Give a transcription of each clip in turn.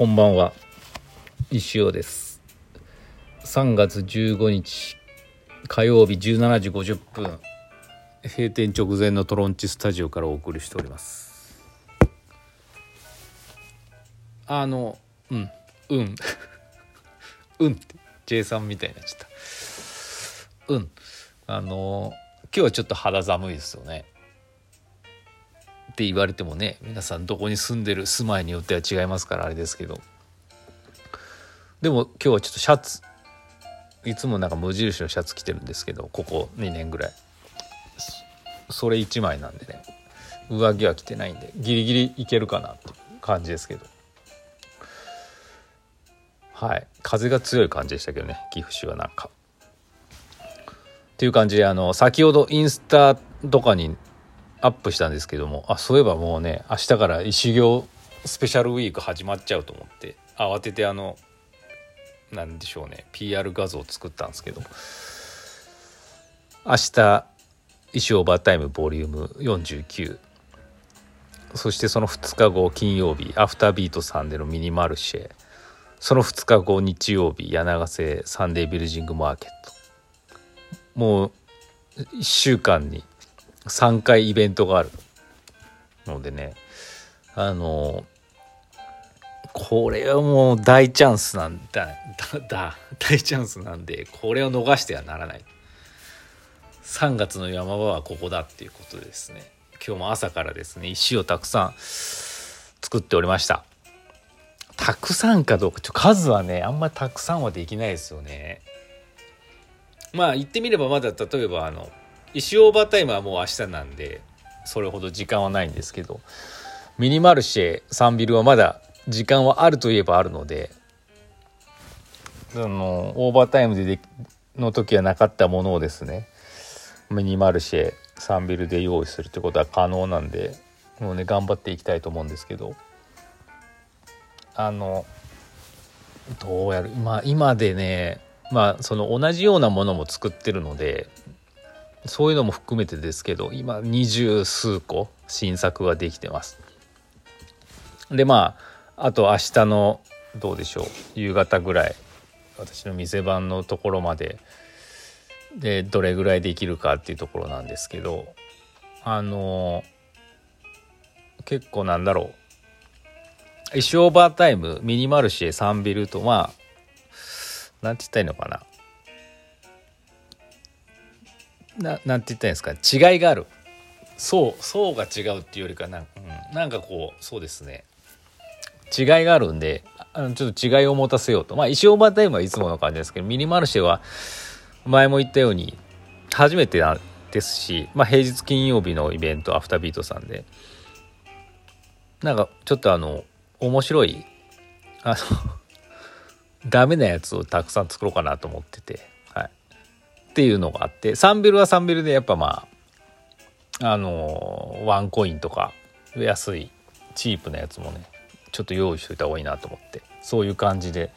こんばんは石尾です。3月15日火曜日17時50分閉店直前のトロンチスタジオからお送りしております。あのうんうん。うん って J さんみたいになっちゃった。うん。あの今日はちょっと肌寒いですよね。って言われてもね皆さんどこに住んでる住まいによっては違いますからあれですけど。でも今日はちょっとシャツいつもなんか無印のシャツ着てるんですけどここ2年ぐらい。それ1枚なんでね。上着は着てないんでギリギリいけるかなって感じですけど。はい。風が強い感じでしたけどね岐阜市はなんか。っていう感じであの先ほどインスタとかにアップしたんですけどもあそういえばもうね明日から石形スペシャルウィーク始まっちゃうと思って慌ててあのなんでしょうね PR 画像を作ったんですけど明日石オーバータイムボリューム49そしてその2日後金曜日アフタービートさんでのミニマルシェ。その2日後日曜日柳ヶ瀬サンデービルヂングマーケット。もう1週間に3回イベントがある。のでねあのこれはもう大チャンスなんだだ 大チャンスなんでこれを逃してはならない。3月の山場はここだっていうことですね。今日も朝からですね石をたくさん作っておりました。たくさんかどうかちょ数はねあんまりたくさんはできないですよね。まあ言ってみればまだ例えばあの石オーバータイムはもう明日なんでそれほど時間はないんですけどミニマルシェサンビルはまだ時間はあるといえばあるのでそのオーバータイムででの時はなかったものをですねミニマルシェサンビルで用意するってことは可能なんでもうね頑張っていきたいと思うんですけどあのどうやるまあ今でねまあその同じようなものも作ってるのでそういうのも含めてですけど今二十数個新作ができてます。でまああと明日のどうでしょう夕方ぐらい私の店番のところまででどれぐらいできるかっていうところなんですけどあの結構なんだろう一オーバータイムミニマルシェ3ビルとまあなんて言ったらいいのかな。ななんて言ったんですか？違いがある。層層が違うっていうよりかなん,、うん、なんかこうそうですね。違いがあるんであのちょっと違いを持たせようと。まあ石オーバータイムはいつもの感じですけどミニマルシェは前も言ったように初めてなですし、まあ、平日金曜日のイベントアフタービートさんで。なんかちょっとあの面白いあの ダメなやつをたくさん作ろうかなと思ってて、っていうのがあってサンビルはサンビルでやっぱまああのワンコインとか安いチープなやつもねちょっと用意しといた方がいいなと思ってそういう感じで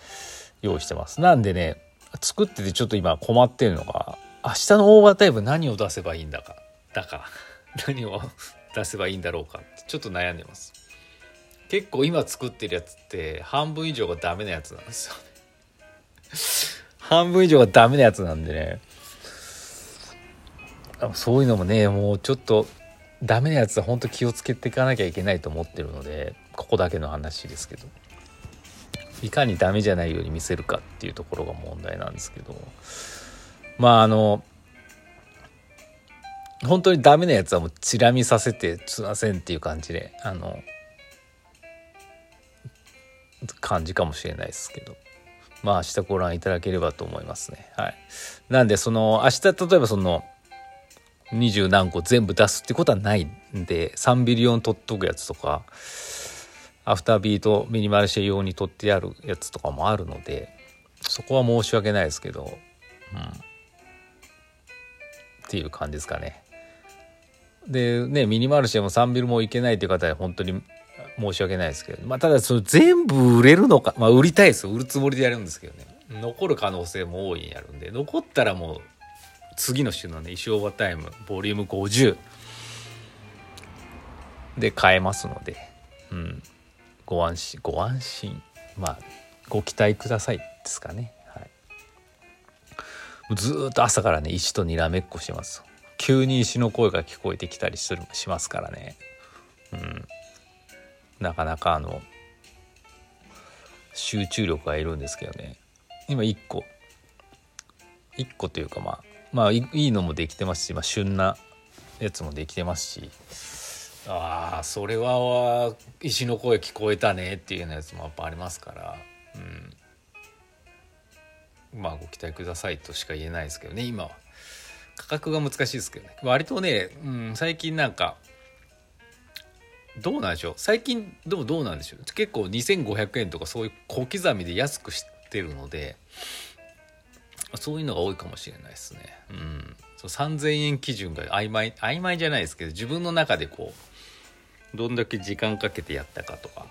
用意してます。なんでね作っててちょっと今困ってるのが明日のオーバータイム何を出せばいいんだかだか何を出せばいいんだろうかってちょっと悩んでます。結構今作ってるやつって半分以上がダメなやつなんですよね。半分以上がダメなやつなんでねそういうのもねもうちょっとダメなやつは本当気をつけていかなきゃいけないと思ってるのでここだけの話ですけど。いかにダメじゃないように見せるかっていうところが問題なんですけど。まああの本当にダメなやつはもうチラ見させてすいませんっていう感じであの感じかもしれないですけど。まあ明日ご覧いただければと思いますね。はい。なんでその明日例えばその二十何個全部出すってことはないんで3ビリオン取っとくやつとかアフタービートミニマルシェ用に取ってあるやつとかもあるのでそこは申し訳ないですけど、うん、っていう感じですかね。でねミニマルシェも3ビルもいけないっていう方は本当に申し訳ないですけど、まあ、ただその全部売れるのか、まあ、売りたいです。売るつもりでやるんですけどね。残る可能性も大いにあるんで残ったらもう次の週のね石オーバータイムボリューム50で買えますので、うん、ご安心ご安心。まあご期待くださいですかね。はい、ずっと朝からね石とにらめっこします。急に石の声が聞こえてきたりするしますからね。うん、なかなかあの集中力がいるんですけどね。今1個。1個というかまあまあいいのもできてますし、まあ、旬なやつもできてますし。ああそれは石の声聞こえたねっていうようなやつもやっぱありますから、うん、まあご期待くださいとしか言えないですけどね今は。価格が難しいですけどね。割とね、うん、最近なんかどうなんでしょう。最近でもどうなんでしょう。結構2500円とかそういう小刻みで安くしてるのでそういうのが多いかもしれないですね。うん、そう3000円基準が曖昧曖昧じゃないですけど自分の中でこうどんだけ時間かけてやったかとか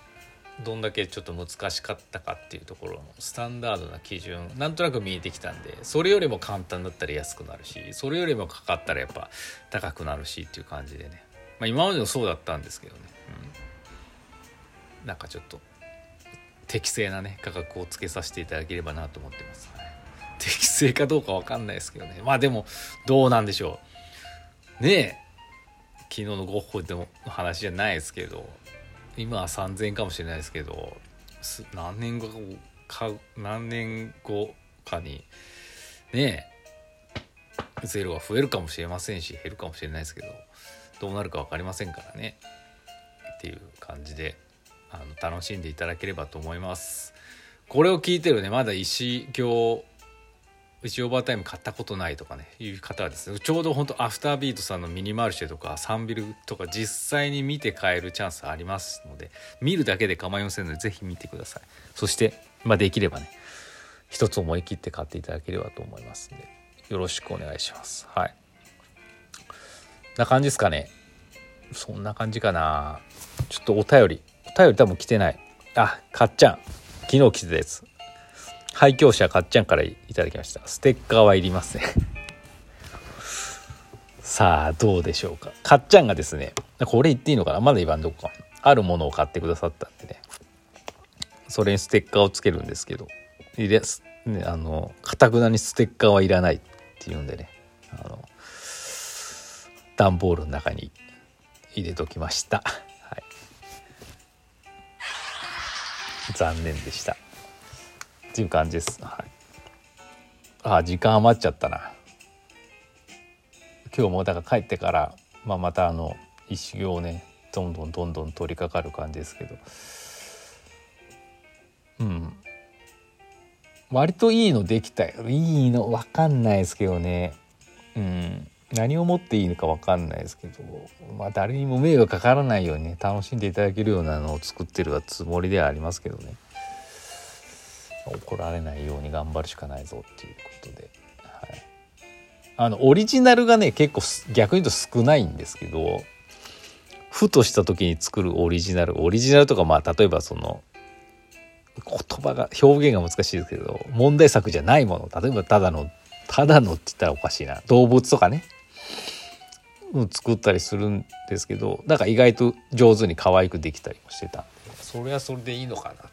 どんだけちょっと難しかったかっていうところのスタンダードな基準なんとなく見えてきたんでそれよりも簡単だったら安くなるしそれよりもかかったらやっぱ高くなるしっていう感じでね、まあ、今までもそうだったんですけどね。うん。なんかちょっと適正なね価格をつけさせていただければなと思ってます、はい、適正かどうか分かんないですけどね。まあでもどうなんでしょう。ねえ。昨日のゴッホでもの話じゃないですけど。今は3000円かもしれないですけど。何年後か何年後かに。ねえ。ゼロは増えるかもしれませんし減るかもしれないですけど。どうなるか分かりませんからね。っていう感じであの楽しんでいただければと思います。これを聞いてるねまだ石行石オーバータイム買ったことないとかねいう方はですねちょうど本当アフタービートさんのミニマルシェとかサンビルとか実際に見て買えるチャンスありますので見るだけで構いませんので是非見てくださいそしてまあできればね一つ思い切って買っていただければと思いますんでよろしくお願いしますはいな感じですかねそんな感じかなちょっとお便りお便り多分来てない。あ、かっちゃん。昨日来てたやつ。廃墟者かっちゃんからいただきました。ステッカーはいりません。さあ、どうでしょうか。かっちゃんがですね、これ言っていいのかな？まだ言わんどこか。あるものを買ってくださったんでね。それにステッカーをつけるんですけど、いれね、あの、かたくなにステッカーはいらないっていうんでね、あの、段ボールの中に入れときました。残念でしたっていう感じです、はい、あ時間余っちゃったな。今日もだから帰ってから、まあ、またあの一行ねどんどんどんどん取り掛かる感じですけど。うん。割といいのできたよ。いいの分かんないですけどね。うん。何をもっていいのか分かんないですけど。まあ誰にも迷惑かからないようにね楽しんでいただけるようなのを作ってるつもりではありますけどね。怒られないように頑張るしかないぞっていうことで、はい、あのオリジナルがね結構逆に言うと少ないんですけどふとした時に作るオリジナルオリジナルとかまあ例えばその言葉が表現が難しいですけど問題作じゃないもの例えばただのただのって言ったらおかしいな。動物とかね。作ったりするんですけどだから意外と上手に可愛くできたりもしてたんで。それはそれでいいのかな。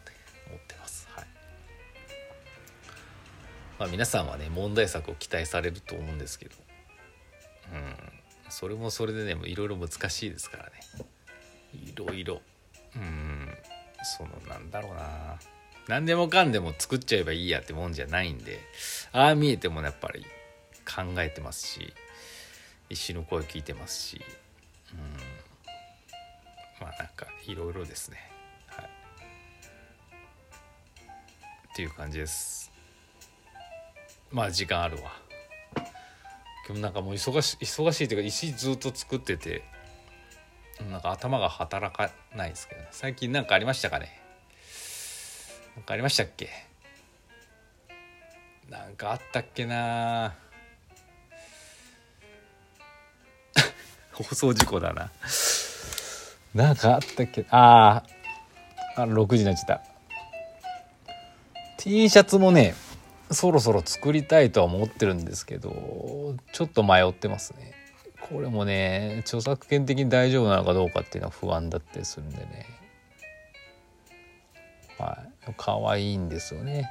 まあ、皆さんはね問題作を期待されると思うんですけど、うん、それもそれでねいろいろ難しいですからね。いろいろ。うん。そのなんだろうな。何でもかんでも作っちゃえばいいやってもんじゃないんでああ見えてもやっぱり考えてますし石の声聞いてますし、うん、まあなんかいろいろですね。はい。っていう感じです。まあ時間あるわ。今日なんかもう忙し忙しいというか石ずっと作っててなんか頭が働かないですけど、ね、最近何かありましたかね？何かありましたっけ？なんかあったっけな 放送事故だな。なんかあったっけ？ああ6時になっちゃった。T シャツもねそろそろ作りたいとは思ってるんですけどちょっと迷ってますね。これもね著作権的に大丈夫なのかどうかっていうのは不安だったりするんでね。はい。可愛いんですよね。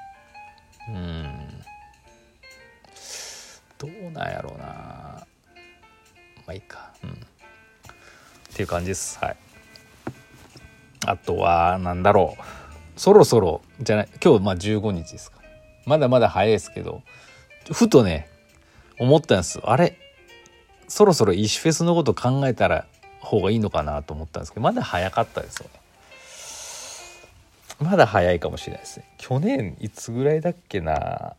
うん。どうなんやろうな。まあいいか。うん。っていう感じです。はい。あとはなんだろう。そろそろじゃない。今日まあ15日ですか。まだまだ早いですけどふとね思ったんです。あれ？そろそろ石フェスのこと考えたら方がいいのかなと思ったんですけどまだ早かったですよね。まだ早いかもしれないですね。去年いつぐらいだっけな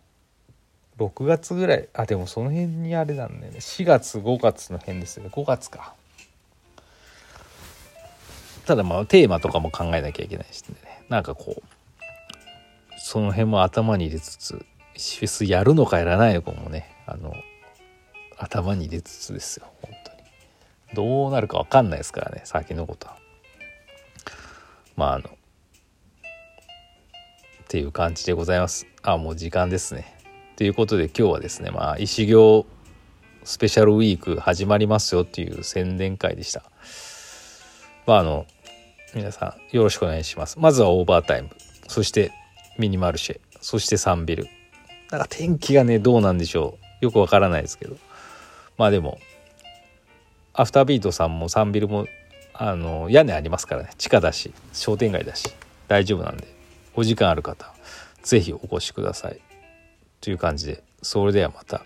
？6月ぐらい。あでもその辺にあれなんだよね。4月5月の辺ですよね。5月か。ただまあテーマとかも考えなきゃいけないしね。なんかこうその辺も頭に入れつつフェスやるのかやらないのかもね。あの頭に入れつつですよ本当に。どうなるか分かんないですからね先のことは。まああのっていう感じでございます。あもう時間ですね。ということで今日はですねまあ石行スペシャルウィーク始まりますよっていう宣伝会でした。まああの皆さんよろしくお願いします。まずはオーバータイム。そしてミニマルシェ。そしてサンビル。なんか天気がねどうなんでしょう。よくわからないですけど。まあでもアフタービートさんもサンビルもあの屋根ありますからね。地下だし商店街だし大丈夫なんで。お時間ある方是非お越しください。という感じでそれではまた。